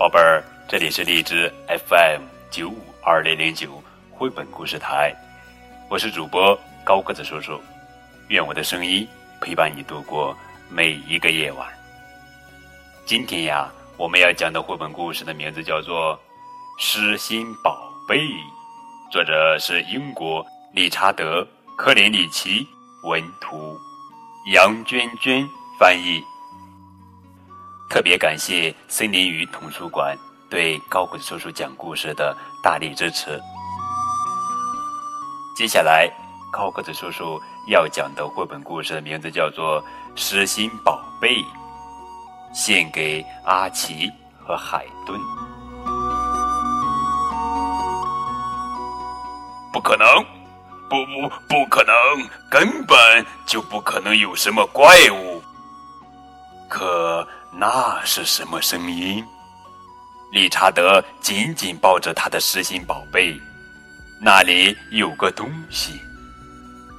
宝贝儿，这里是荔枝 FM 九五二零零九绘本故事台，我是主播高个子叔叔，愿我的声音陪伴你度过每一个夜晚。今天呀，我们要讲的绘本故事的名字叫做《失心宝贝》，作者是英国理查德·科林里奇文图，杨娟娟翻译。特别感谢森林鱼童书馆对高个子叔叔讲故事的大力支持。接下来，高个子叔叔要讲的绘本故事的名字叫做《失心宝贝》，献给阿奇和海顿。不可能，不不不可能，根本就不可能有什么怪物。可。那是什么声音？理查德紧紧抱着他的失心宝贝，那里有个东西。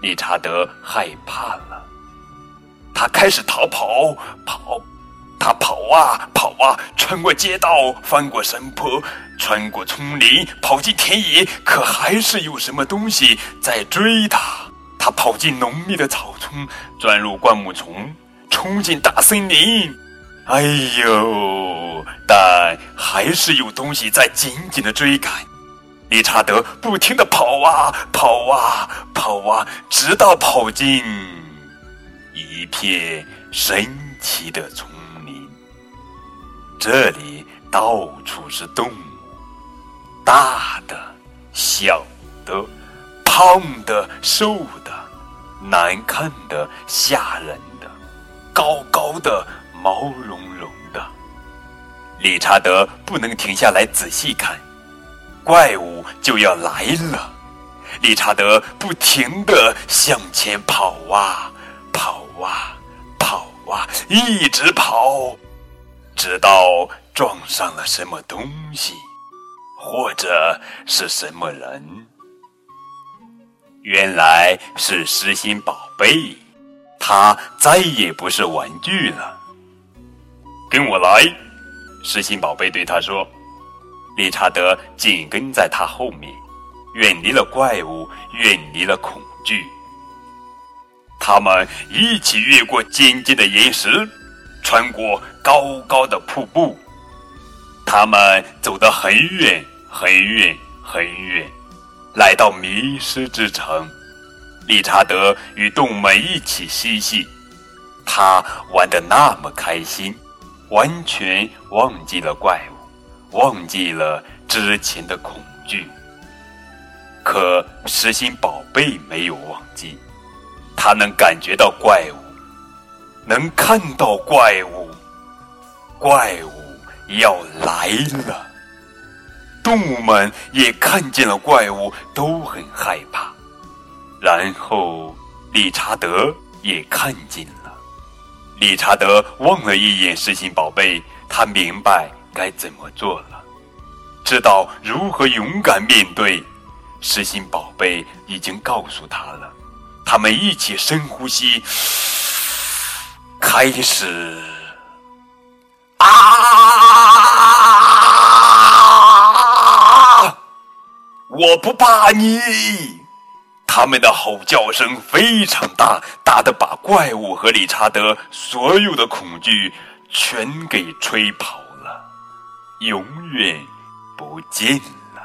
理查德害怕了，他开始逃跑，跑，他跑啊跑啊，穿过街道，翻过山坡，穿过丛林，跑进田野，可还是有什么东西在追他。他跑进浓密的草丛，钻入灌木丛，冲进大森林。哎呦！但还是有东西在紧紧的追赶。理查德不停的跑啊跑啊跑啊，直到跑进一片神奇的丛林。这里到处是动物，大的、小的、胖的、瘦的、难看的、吓人、高高的。毛茸茸的，理查德不能停下来仔细看，怪物就要来了。理查德不停地向前跑啊，跑啊，跑啊，一直跑，直到撞上了什么东西，或者是什么人。原来是失心宝贝，它再也不是玩具了。跟我来，失心宝贝对他说：“理查德紧跟在他后面，远离了怪物，远离了恐惧。他们一起越过尖尖的岩石，穿过高高的瀑布。他们走得很远，很远，很远，来到迷失之城。理查德与动物们一起嬉戏，他玩得那么开心。”完全忘记了怪物，忘记了之前的恐惧。可实心宝贝没有忘记，他能感觉到怪物，能看到怪物，怪物要来了。动物们也看见了怪物，都很害怕。然后理查德也看见了。理查德望了一眼失心宝贝，他明白该怎么做了，知道如何勇敢面对。失心宝贝已经告诉他了。他们一起深呼吸，开始。啊！我不怕你。他们的吼叫声非常大，大的把怪物和理查德所有的恐惧全给吹跑了，永远不见了。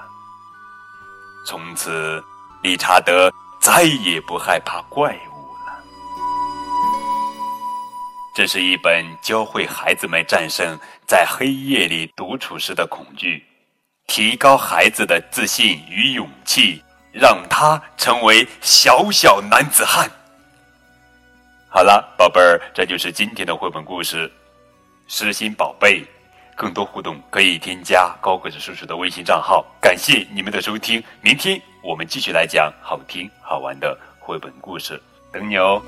从此，理查德再也不害怕怪物了。这是一本教会孩子们战胜在黑夜里独处时的恐惧，提高孩子的自信与勇气。让他成为小小男子汉。好了，宝贝儿，这就是今天的绘本故事《失心宝贝》。更多互动可以添加高个子叔叔的微信账号。感谢你们的收听，明天我们继续来讲好听好玩的绘本故事，等你哦。